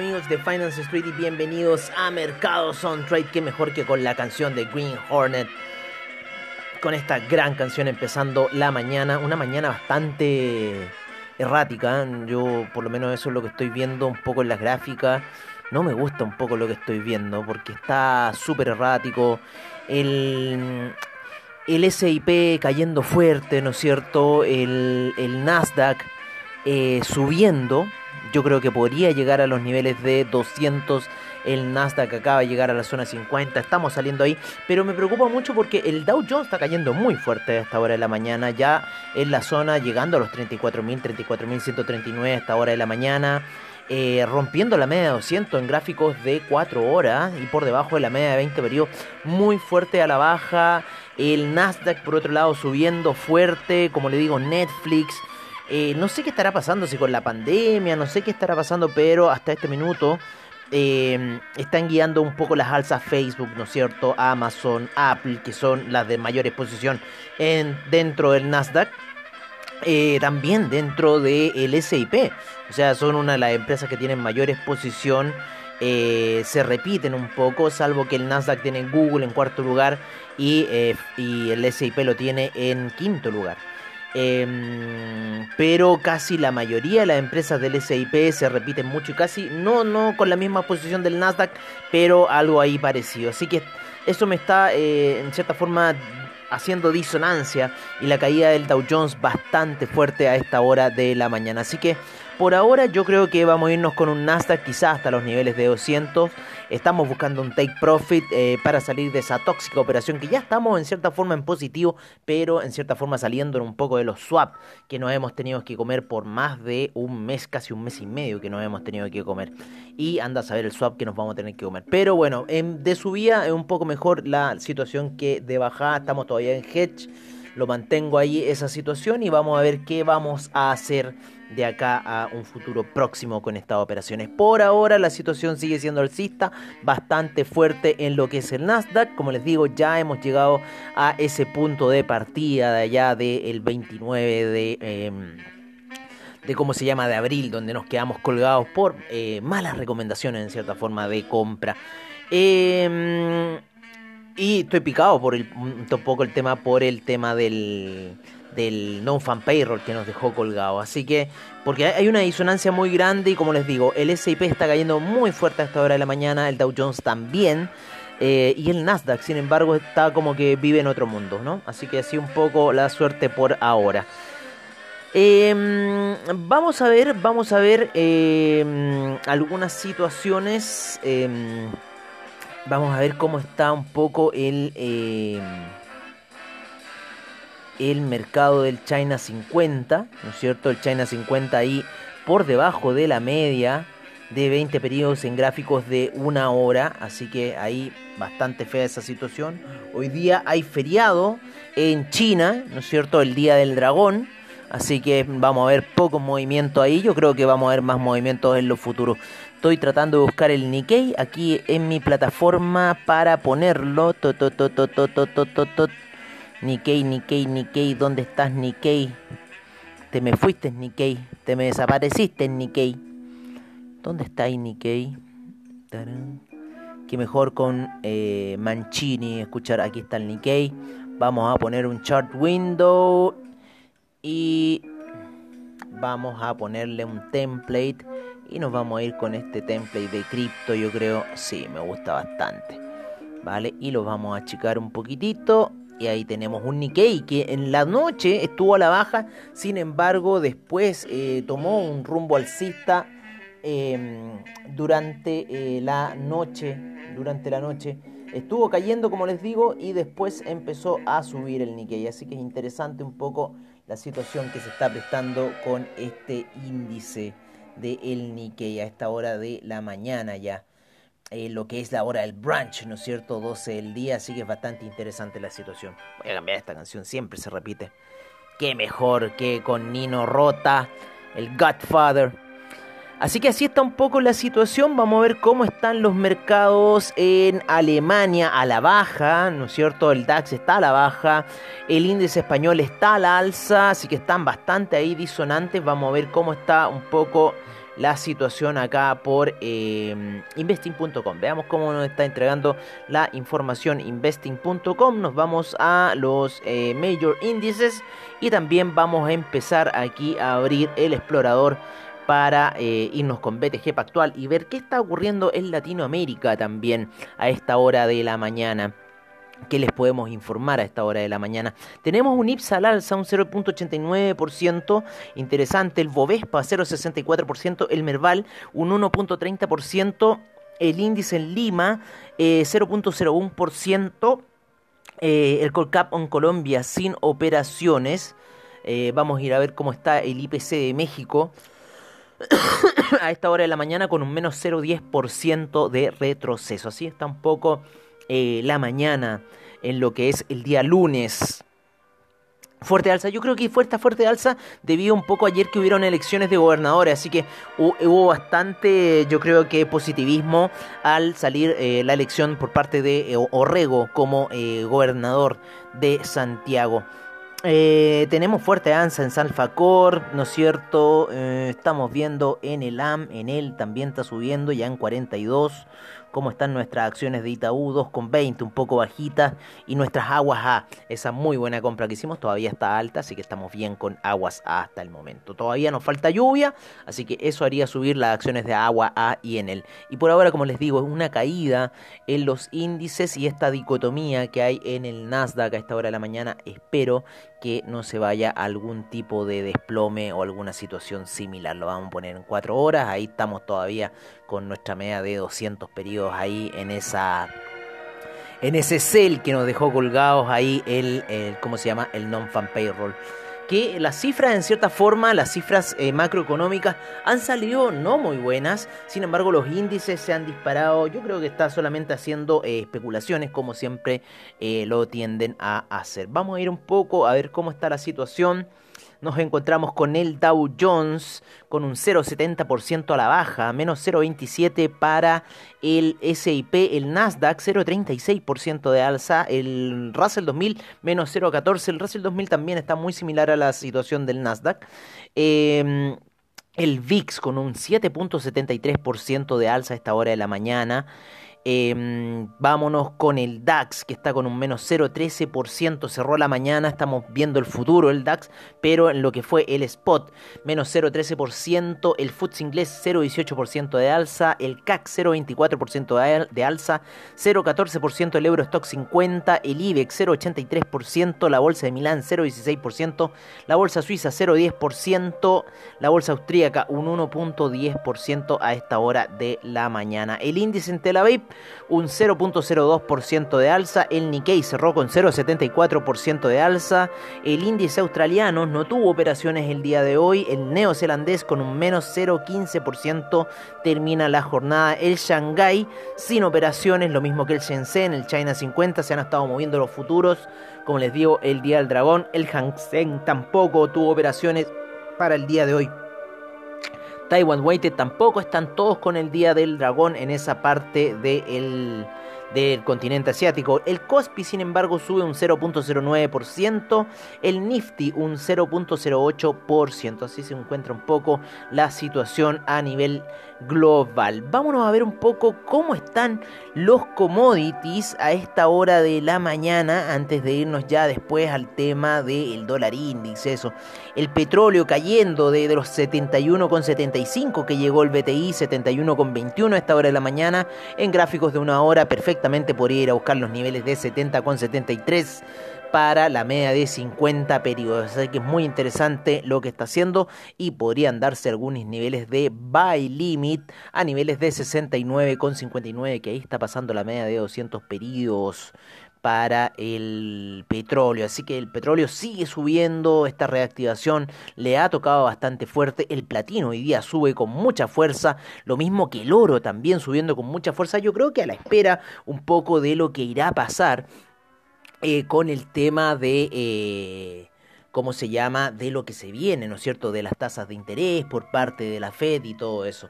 Amigos de Finance Street y bienvenidos a Mercados on Trade. Qué mejor que con la canción de Green Hornet. Con esta gran canción empezando la mañana. Una mañana bastante errática. ¿eh? Yo por lo menos eso es lo que estoy viendo un poco en las gráficas. No me gusta un poco lo que estoy viendo porque está súper errático. El, el SIP cayendo fuerte, ¿no es cierto? El, el Nasdaq eh, subiendo. Yo creo que podría llegar a los niveles de 200. El Nasdaq acaba de llegar a la zona 50. Estamos saliendo ahí. Pero me preocupa mucho porque el Dow Jones está cayendo muy fuerte a esta hora de la mañana. Ya en la zona llegando a los 34.000, 34.139 a esta hora de la mañana. Eh, rompiendo la media de 200 en gráficos de 4 horas y por debajo de la media de 20 periodos muy fuerte a la baja. El Nasdaq por otro lado subiendo fuerte, como le digo, Netflix. Eh, no sé qué estará pasando, si con la pandemia, no sé qué estará pasando, pero hasta este minuto eh, están guiando un poco las alzas Facebook, ¿no es cierto? Amazon, Apple, que son las de mayor exposición en, dentro del Nasdaq. Eh, también dentro del SIP, o sea, son una de las empresas que tienen mayor exposición. se repiten un poco, salvo que el Nasdaq tiene Google en cuarto lugar y, y el SIP lo tiene en quinto lugar. Em, pero casi la mayoría de las empresas del SIP se repiten mucho y casi no, no con la misma posición del Nasdaq, pero algo ahí parecido. Así que eso me está eh, en cierta forma haciendo disonancia y la caída del Dow Jones bastante fuerte a esta hora de la mañana. Así que por ahora yo creo que vamos a irnos con un Nasdaq quizás hasta los niveles de 200. Estamos buscando un take profit eh, para salir de esa tóxica operación que ya estamos en cierta forma en positivo, pero en cierta forma saliendo en un poco de los swap que nos hemos tenido que comer por más de un mes, casi un mes y medio que nos hemos tenido que comer. Y anda a saber el swap que nos vamos a tener que comer. Pero bueno, en, de subida es un poco mejor la situación que de bajada. Estamos todavía en hedge. Lo mantengo ahí esa situación y vamos a ver qué vamos a hacer de acá a un futuro próximo con estas operaciones. Por ahora la situación sigue siendo alcista, bastante fuerte en lo que es el Nasdaq. Como les digo, ya hemos llegado a ese punto de partida de allá del 29 de... Em, de cómo se llama de abril, donde nos quedamos colgados por eh, malas recomendaciones en cierta forma de compra. Em, y estoy picado por el, un el tema por el tema del, del non-fan payroll que nos dejó colgado. Así que, porque hay una disonancia muy grande y como les digo, el SIP está cayendo muy fuerte a esta hora de la mañana, el Dow Jones también. Eh, y el Nasdaq, sin embargo, está como que vive en otro mundo, ¿no? Así que así un poco la suerte por ahora. Em, vamos a ver, vamos a ver em, algunas situaciones. Vamos a ver cómo está un poco el el mercado del China 50, ¿no es cierto? El China 50 ahí por debajo de la media de 20 periodos en gráficos de una hora, así que ahí bastante fea esa situación. Hoy día hay feriado en China, ¿no es cierto? El Día del Dragón, así que vamos a ver poco movimiento ahí, yo creo que vamos a ver más movimientos en los futuros. Estoy tratando de buscar el Nikkei aquí en mi plataforma para ponerlo. Nikkei, Nikkei, Nikkei, ¿dónde estás Nikkei? Te me fuiste Nikkei, te me desapareciste Nikkei. ¿Dónde está ahí Nikkei? Que mejor con eh, Mancini escuchar, aquí está el Nikkei. Vamos a poner un chart window y vamos a ponerle un template y nos vamos a ir con este template de cripto, yo creo, sí, me gusta bastante. Vale, y lo vamos a achicar un poquitito y ahí tenemos un Nikkei que en la noche estuvo a la baja, sin embargo después eh, tomó un rumbo alcista em, durante eh, la noche. Durante la noche estuvo cayendo, como les digo, y después empezó a subir el Nikkei. Así que es interesante un poco la situación que se está prestando con este índice del el Nikkei a esta hora de la mañana ya. Eh, lo que es la hora del brunch, ¿no es cierto? 12 del día, así que es bastante interesante la situación. Voy a cambiar esta canción, siempre se repite. Qué mejor que con Nino Rota, el Godfather. Así que así está un poco la situación. Vamos a ver cómo están los mercados en Alemania a la baja, ¿no es cierto? El DAX está a la baja, el índice español está a la alza, así que están bastante ahí disonantes. Vamos a ver cómo está un poco la situación acá por eh, investing.com. Veamos cómo nos está entregando la información investing.com. Nos vamos a los eh, major índices y también vamos a empezar aquí a abrir el explorador para eh, irnos con BTG Pactual y ver qué está ocurriendo en Latinoamérica también a esta hora de la mañana. ¿Qué les podemos informar a esta hora de la mañana? Tenemos un IPSA al alza, un 0.89%, interesante, el Bovespa 0.64%, el Merval un 1.30%, el índice en Lima 0.01%, eh, eh, el Colcap en Colombia sin operaciones, eh, vamos a ir a ver cómo está el IPC de México a esta hora de la mañana con un menos 0.10% de retroceso, así está un poco eh, la mañana, en lo que es el día lunes. Fuerte alza, yo creo que fue esta fuerte alza debido un poco ayer que hubieron elecciones de gobernadores, así que hubo bastante, yo creo que positivismo al salir eh, la elección por parte de eh, Orrego como gobernador de Santiago. Tenemos fuerte alza en Salfacor, ¿no es cierto? estamos viendo en el AM, en él también está subiendo ya en 42 cómo están nuestras acciones de Itaú 2,20, un poco bajitas, y nuestras aguas A, esa muy buena compra que hicimos todavía está alta, así que estamos bien con aguas A hasta el momento. Todavía nos falta lluvia, así que eso haría subir las acciones de agua A y en él. Y por ahora, como les digo, es una caída en los índices y esta dicotomía que hay en el Nasdaq a esta hora de la mañana, espero que no se vaya algún tipo de desplome o alguna situación similar. Lo vamos a poner en 4 horas, ahí estamos todavía con nuestra media de 200 periodos ahí en esa en ese cel que nos dejó colgados ahí el, ¿cómo se llama? El non-fan payroll. Que las cifras, en cierta forma, las cifras eh, macroeconómicas han salido no muy buenas. Sin embargo, los índices se han disparado. Yo creo que está solamente haciendo eh, especulaciones, como siempre eh, lo tienden a hacer. Vamos a ir un poco a ver cómo está la situación nos encontramos con el Dow Jones con un 0,70% a la baja, menos 0,27 para el SIP, el Nasdaq 0,36% de alza, el Russell 2000 menos 0,14, el Russell 2000 también está muy similar a la situación del Nasdaq. Em, el VIX con un 7.73% de alza a esta hora de la mañana. Em, vámonos con el DAX, que está con un menos 0,13%. Cerró la mañana, estamos viendo el futuro el DAX, pero en lo que fue el spot, menos 0,13%. El FTSE inglés, 0,18% de alza. El CAC, 0,24% de alza. 0,14% el Eurostock 50. El IBEX, 0,83%. La bolsa de Milán, 0,16%. La bolsa suiza, 0,10%. La bolsa austríaca, un 1,10% a esta hora de la mañana. El índice en Tel Aviv un 0.02% de alza, el Nikkei cerró con 0.74% de alza, el índice australiano no tuvo operaciones el día de hoy, el neozelandés con un menos 0.15% termina la jornada, el Shanghai sin operaciones, lo mismo que el Shenzhen, el China 50, se han estado moviendo los futuros, como les digo, el día del dragón, el Hang Seng tampoco tuvo operaciones para el día de hoy. Taiwan Weighted tampoco están todos con el Día del Dragón en esa parte del continente asiático. El Kospi, sin embargo, sube un 0.09%, el Nifty un 0.08%. Así se encuentra un poco la situación a nivel global. Vámonos a ver un poco cómo están los commodities a esta hora de la mañana, antes de irnos ya después al tema del dólar índice, eso. El petróleo cayendo de, de los 71,75 que llegó el BTI, 71,21 a esta hora de la mañana, en gráficos de una hora perfectamente podría ir a buscar los niveles de 70,73 para la media de 50 periodos. Así que es muy interesante lo que está haciendo y podrían darse algunos niveles de buy limit a niveles de 69,59 que ahí está pasando la media de 200 periodos para el petróleo. Así que el petróleo sigue subiendo, esta reactivación le ha tocado bastante fuerte. El platino hoy día sube con mucha fuerza, lo mismo que el oro también subiendo con mucha fuerza. Yo creo que a la espera un poco de lo que irá a pasar eh, con el tema de, eh, ¿cómo se llama?, de lo que se viene, ¿no es cierto?, de las tasas de interés por parte de la Fed y todo eso.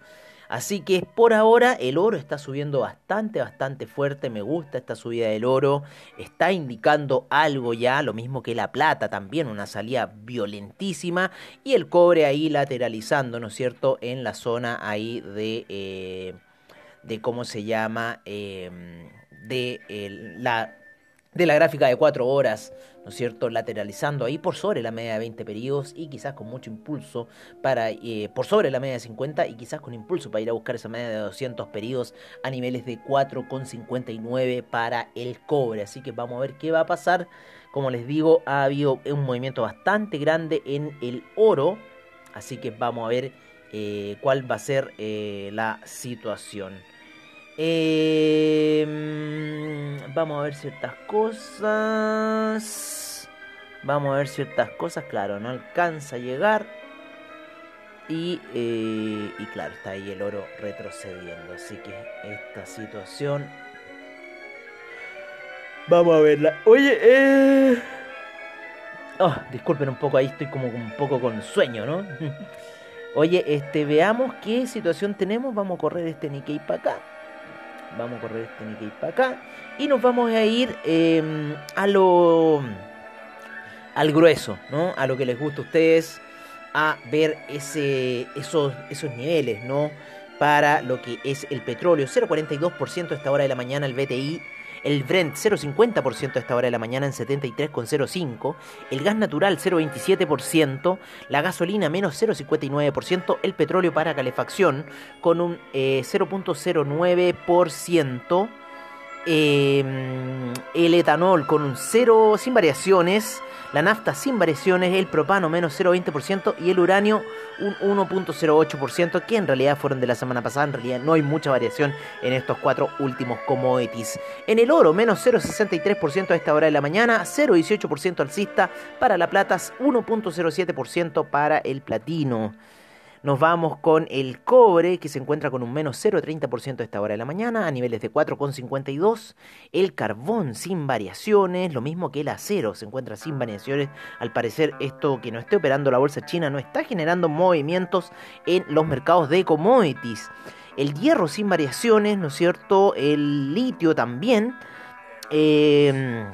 Así que por ahora el oro está subiendo bastante, bastante fuerte. Me gusta esta subida del oro. Está indicando algo ya, lo mismo que la plata también, una salida violentísima. Y el cobre ahí lateralizando, ¿no es cierto? En la zona ahí de... Eh, de cómo se llama, em, de la de la gráfica de 4 horas, ¿no es cierto? Lateralizando ahí por sobre la media de 20 periodos y quizás con mucho impulso para, eh, por sobre la media de 50 y quizás con impulso para ir a buscar esa media de 200 periodos a niveles de 4,59 para el cobre. Así que vamos a ver qué va a pasar. Como les digo, ha habido un movimiento bastante grande en el oro. Así que vamos a ver eh, cuál va a ser eh, la situación. Em, vamos a ver ciertas cosas. Vamos a ver ciertas cosas. Claro, no alcanza a llegar. Y, eh, y claro, está ahí el oro retrocediendo. Así que esta situación. Vamos a verla. Oye, eh. Oh, disculpen un poco, ahí estoy como un poco con sueño, ¿no? Oye, este, veamos qué situación tenemos. Vamos a correr este Nikkei para acá. Vamos a correr este Nikkei para acá. Y nos vamos a ir em, a lo. al grueso, ¿no? A lo que les gusta a ustedes. A ver ese, esos, esos niveles, ¿no? Para lo que es el petróleo. 0,42% a esta hora de la mañana el BTI el Brent 0,50% a esta hora de la mañana en 73,05%, el gas natural 0,27%, la gasolina menos 0,59%, el petróleo para calefacción con un 0,09%, eh, el etanol con un 0 sin variaciones, la nafta sin variaciones, el propano menos 0,20% y el uranio un 1.08%, que en realidad fueron de la semana pasada, en realidad no hay mucha variación en estos cuatro últimos commodities. En el oro, menos 0.63% a esta hora de la mañana, 0.18% alcista para la plata, 1.07% para el platino. Nos vamos con el cobre, que se encuentra con un menos 0,30% a esta hora de la mañana, a niveles de 4,52. El carbón sin variaciones, lo mismo que el acero, se encuentra sin variaciones. Al parecer, esto que no esté operando la bolsa china no está generando movimientos en los mercados de commodities. El hierro sin variaciones, ¿no es cierto? El litio también. Eh,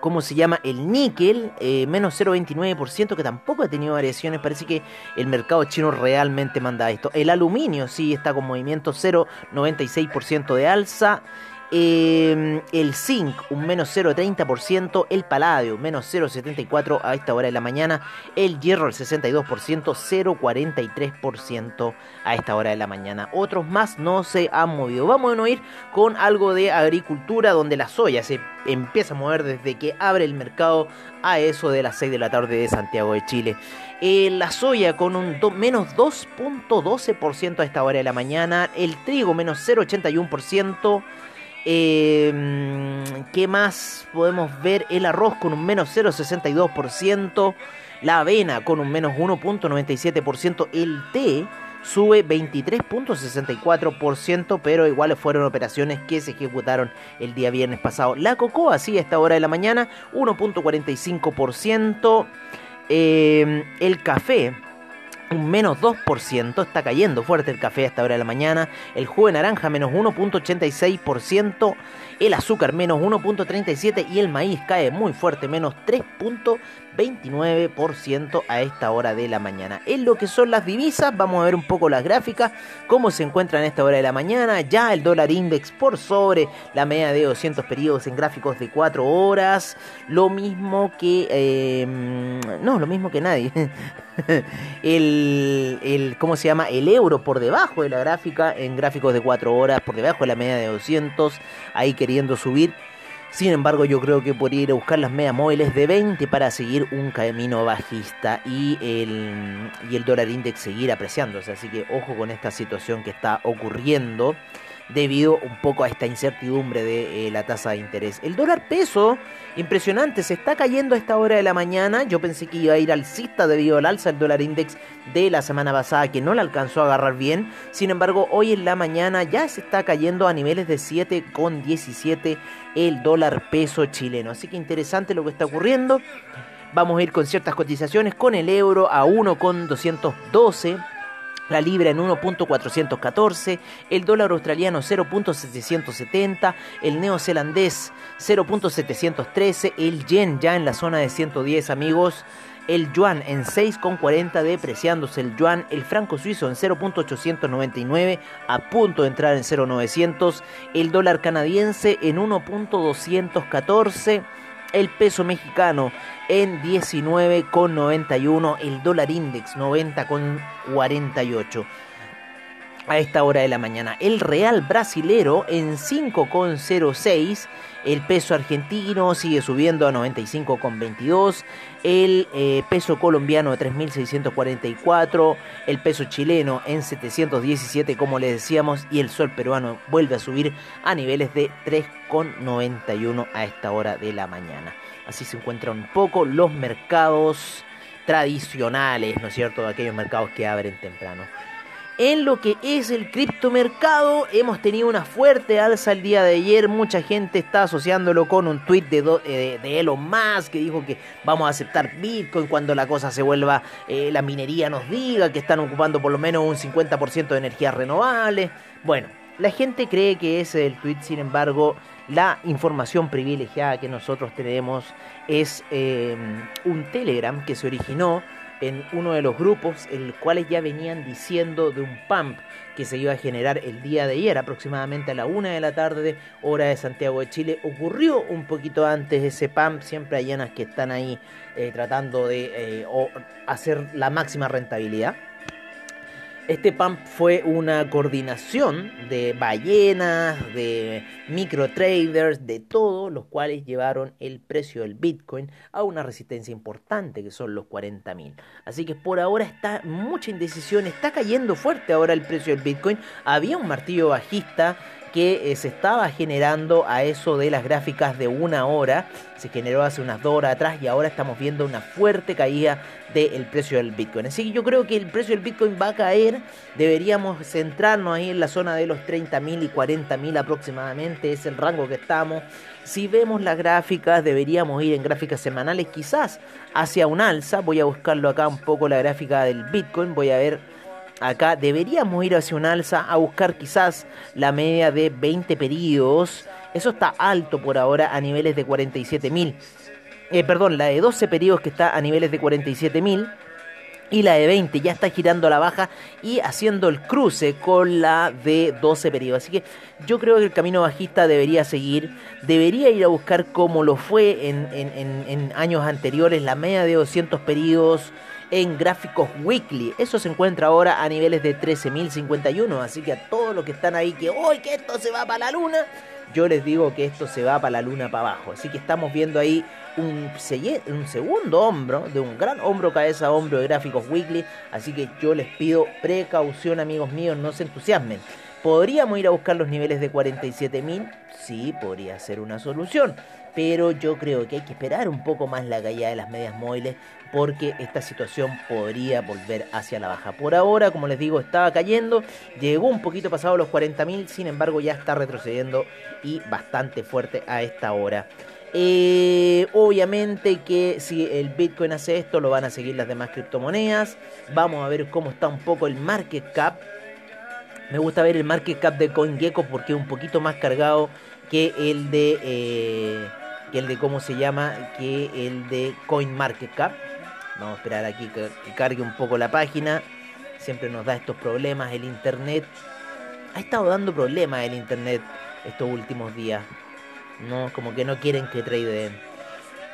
¿cómo se llama? El níquel, eh, menos 0,29%, que tampoco ha tenido variaciones. Parece que el mercado chino realmente manda esto. El aluminio sí está con movimiento 0,96% de alza. Em, el zinc, un menos 0,30%. El paladio, menos 0,74% a esta hora de la mañana. El hierro, el 62%, 0,43% a esta hora de la mañana. Otros más no se han movido. Vamos a ir con algo de agricultura, donde la soya se empieza a mover desde que abre el mercado a eso de las 6 de la tarde de Santiago de Chile. Eh, la soya con un menos 2.12% a esta hora de la mañana. El trigo menos 0.81%. Eh, ¿Qué más podemos ver? El arroz con un menos 0,62%. La avena con un menos 1,97%. El té sube 23.64%, pero igual fueron operaciones que se ejecutaron el día viernes pasado. La cocoa, sí, a esta hora de la mañana, 1.45%. Eh, el café un menos 2%, está cayendo fuerte el café esta hora de la mañana, el jugo de naranja menos 1.86%, el azúcar menos 1.37% y el maíz cae muy fuerte, menos 3.29% a esta hora de la mañana. En lo que son las divisas, vamos a ver un poco las gráficas, cómo se encuentran a esta hora de la mañana, ya el dólar index por sobre la media de 200 periodos en gráficos de 4 horas, lo mismo que... Em, no, lo mismo que nadie. el, el, ¿cómo se llama? El euro por debajo de la gráfica en gráficos de 4 horas, por debajo de la media de 200, ahí queriendo subir. Sin embargo, yo creo que podría ir a buscar las medias móviles de 20 para seguir un camino bajista y el, y el dólar index seguir apreciándose. Así que ojo con esta situación que está ocurriendo debido un poco a esta incertidumbre de eh, la tasa de interés. El dólar peso, impresionante, se está cayendo a esta hora de la mañana. Yo pensé que iba a ir alcista debido al alza del dólar index de la semana pasada que no la alcanzó a agarrar bien. Sin embargo, hoy en la mañana ya se está cayendo a niveles de 7,17 el dólar peso chileno. Así que interesante lo que está ocurriendo. Vamos a ir con ciertas cotizaciones con el euro a 1,212 la libra en 1.414, el dólar australiano 0.770, el neozelandés 0.713, el yen ya en la zona de 110 amigos, el yuan en 6,40 depreciándose el yuan, el franco suizo en 0.899 a punto de entrar en 0.900, el dólar canadiense en 1.214, el peso mexicano en 19,91, el dólar index 90,48 a esta hora de la mañana. El real brasilero en 5,06. El peso argentino sigue subiendo a 95,22. El eh, peso colombiano a 3.644. El peso chileno en 717, como les decíamos. Y el sol peruano vuelve a subir a niveles de 3,91 a esta hora de la mañana. Así se encuentran un poco los mercados tradicionales, ¿no es cierto? Aquellos mercados que abren temprano. En lo que es el criptomercado, hemos tenido una fuerte alza el día de ayer. Mucha gente está asociándolo con un tweet de, eh, de, Elon Musk que dijo que vamos a aceptar Bitcoin cuando la cosa se vuelva, eh, la minería nos diga que están ocupando por lo menos un 50% de energías renovables. Bueno, la gente cree que ese es el tweet, sin embargo, la información privilegiada que nosotros tenemos es eh, un Telegram que se originó en uno de los grupos, el cuales ya venían diciendo de un pump que se iba a generar el día de ayer, aproximadamente a la una de la tarde, hora de Santiago de Chile. Ocurrió un poquito antes ese pump, siempre hay llenas que están ahí eh, tratando de eh, hacer la máxima rentabilidad. Este pump fue una coordinación de ballenas, de micro traders, de todos los cuales llevaron el precio del Bitcoin a una resistencia importante que son los 40.000. Así que por ahora está mucha indecisión, está cayendo fuerte ahora el precio del Bitcoin. Había un martillo bajista que eh, se estaba generando a eso de las gráficas de una hora. Se generó hace unas dos horas atrás y ahora estamos viendo una fuerte caída del precio del Bitcoin. Así que yo creo que el precio del Bitcoin va a caer. Deberíamos centrarnos ahí en la zona de los 30.000 y 40.000 aproximadamente. Es el rango que estamos. Si vemos las gráficas, deberíamos ir en gráficas semanales quizás hacia un alza. Voy a buscarlo acá un poco la gráfica del Bitcoin. Voy a ver acá deberíamos ir hacia un alza a buscar quizás la media de 20 periodos. Eso está alto por ahora a niveles de 47.000. Eh, perdón, la de 12 periodos que está a niveles de 47.000. Y la de 20 ya está girando a la baja y haciendo el cruce con la de 12 periodos. Así que yo creo que el camino bajista debería seguir. Debería ir a buscar como lo fue en, en años anteriores, la media de 200 periodos en gráficos weekly. Eso se encuentra ahora a niveles de 13.051. Así que a todos los que están ahí que hoy que esto se va para la luna, yo les digo que esto se va para la luna para abajo. Así que estamos viendo ahí un, un segundo hombro, de un gran hombro, cabeza, hombro de gráficos weekly. Así que yo les pido precaución, amigos míos, no se entusiasmen. ¿Podríamos ir a buscar los niveles de 47.000? Sí, podría ser una solución pero yo creo que hay que esperar un poco más la caída de las medias móviles porque esta situación podría volver hacia la baja. Por ahora, como les digo, estaba cayendo, llegó un poquito pasado los 40.000, sin embargo ya está retrocediendo y bastante fuerte a esta hora. Eh, obviamente que si el Bitcoin hace esto, lo van a seguir las demás criptomonedas. Vamos a ver cómo está un poco el market cap. Me gusta ver el market cap de CoinGecko porque es un poquito más cargado que el de eh, que el de cómo se llama, que el de CoinMarketCap. Vamos a esperar aquí que, cargue un poco la página. Siempre nos da estos problemas el internet. Ha estado dando problemas el internet estos últimos días. No, como que no quieren que trade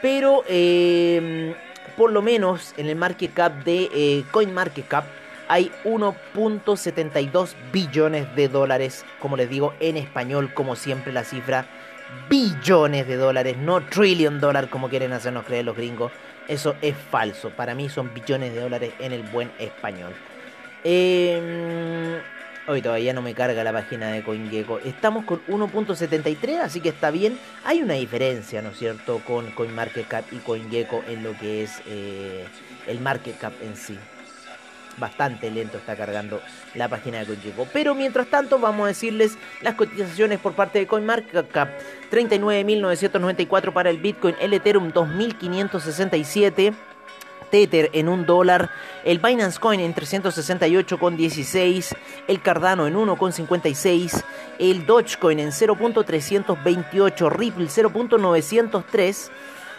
Pero em, por lo menos en el market cap de eh, CoinMarketCap hay 1.72 billones de dólares, como les digo en español, como siempre la cifra billones de dólares, no trillion dólares como quieren hacernos creer los gringos. Eso es falso. Para mí son billones de dólares en el buen español. Eh, hoy todavía no me carga la página de CoinGecko. Estamos con 1.73, así que está bien. Hay una diferencia, ¿no es cierto?, con CoinMarketCap y CoinGecko en lo que es eh, el market cap en sí bastante lento está cargando la página de CoinGecko. Pero mientras tanto vamos a decirles las cotizaciones por parte de CoinMarketCap. 39.994 para el Bitcoin, el Ethereum 2.567. Tether en un dólar, el Binance Coin en 368,16, el Cardano en 1,56, el Dogecoin en 0.328, Ripple 0.903,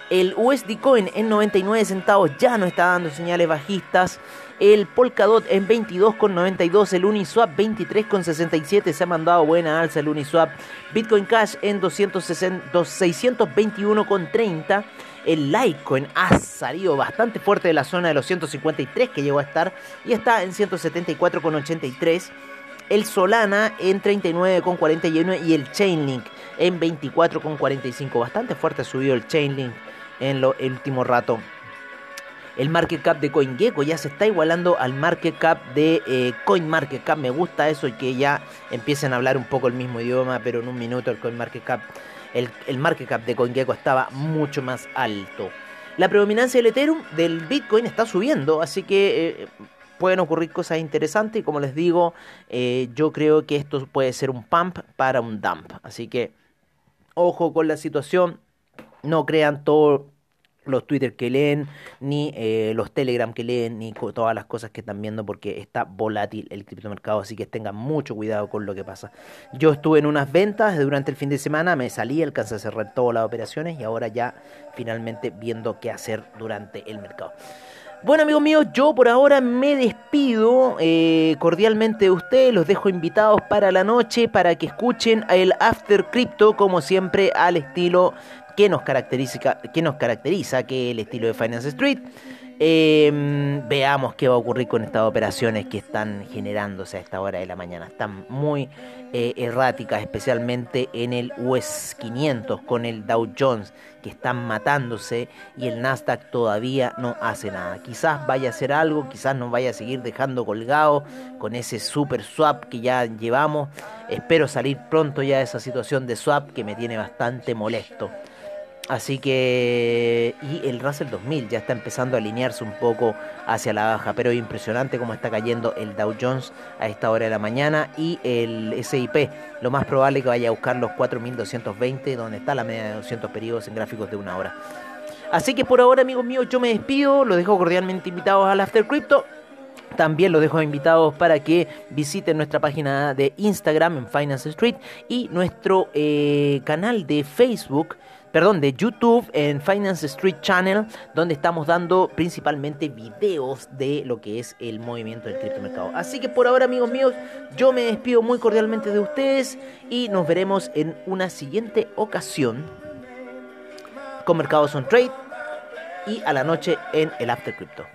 el USD Coin en 99 centavos ya no está dando señales bajistas. El Polkadot en 22,92. El Uniswap 23,67. Se ha mandado buena alza el Uniswap. Bitcoin Cash en 621,30. El Litecoin ha salido bastante fuerte de la zona de los 153 que llegó a estar. Y está en 174,83 el Solana en 39,41 y el Chainlink en 24,45. Bastante fuerte ha subido el Chainlink en lo, el último rato. El market cap de CoinGecko ya se está igualando al market cap de eh, CoinMarketCap. Me gusta eso y que ya empiecen a hablar un poco el mismo idioma, pero en un minuto el CoinMarketCap, el, el market cap de CoinGecko estaba mucho más alto. La predominancia del Ethereum, del Bitcoin, está subiendo, así que eh, pueden ocurrir cosas interesantes y como les digo, eh, yo creo que esto puede ser un pump para un dump. Así que ojo con la situación, no crean todos los Twitter que leen, ni eh, los Telegram que leen, ni todas las cosas que están viendo porque está volátil el criptomercado, así que tengan mucho cuidado con lo que pasa. Yo estuve en unas ventas durante el fin de semana, me salí, alcancé a cerrar todas las operaciones y ahora ya finalmente viendo qué hacer durante el mercado. Bueno amigos míos, yo por ahora me despido eh, cordialmente de ustedes, los dejo invitados para la noche para que escuchen el After Crypto como siempre al estilo que nos caracteriza, que nos caracteriza que el estilo de Finance Street. Em, veamos qué va a ocurrir con estas operaciones que están generándose a esta hora de la mañana. Están muy eh, erráticas, especialmente en el US 500 con el Dow Jones, que están matándose y el Nasdaq todavía no hace nada. Quizás vaya a hacer algo, quizás nos vaya a seguir dejando colgado con ese super swap que ya llevamos. Espero salir pronto ya de esa situación de swap que me tiene bastante molesto. Así que. Y el Russell 2000 ya está empezando a alinearse un poco hacia la baja. Pero es impresionante cómo está cayendo el Dow Jones a esta hora de la mañana. Y el SIP. Lo más probable es que vaya a buscar los 4220, donde está la media de 200 periodos en gráficos de una hora. Así que por ahora, amigos míos, yo me despido. Los dejo cordialmente invitados al After Crypto. También los dejo invitados para que visiten nuestra página de Instagram en Finance Street y nuestro eh, canal de Facebook perdón, de YouTube en Finance Street Channel, donde estamos dando principalmente videos de lo que es el movimiento del criptomercado. Así que por ahora, amigos míos, yo me despido muy cordialmente de ustedes y nos veremos en una siguiente ocasión con Mercados on Trade y a la noche en el After Crypto.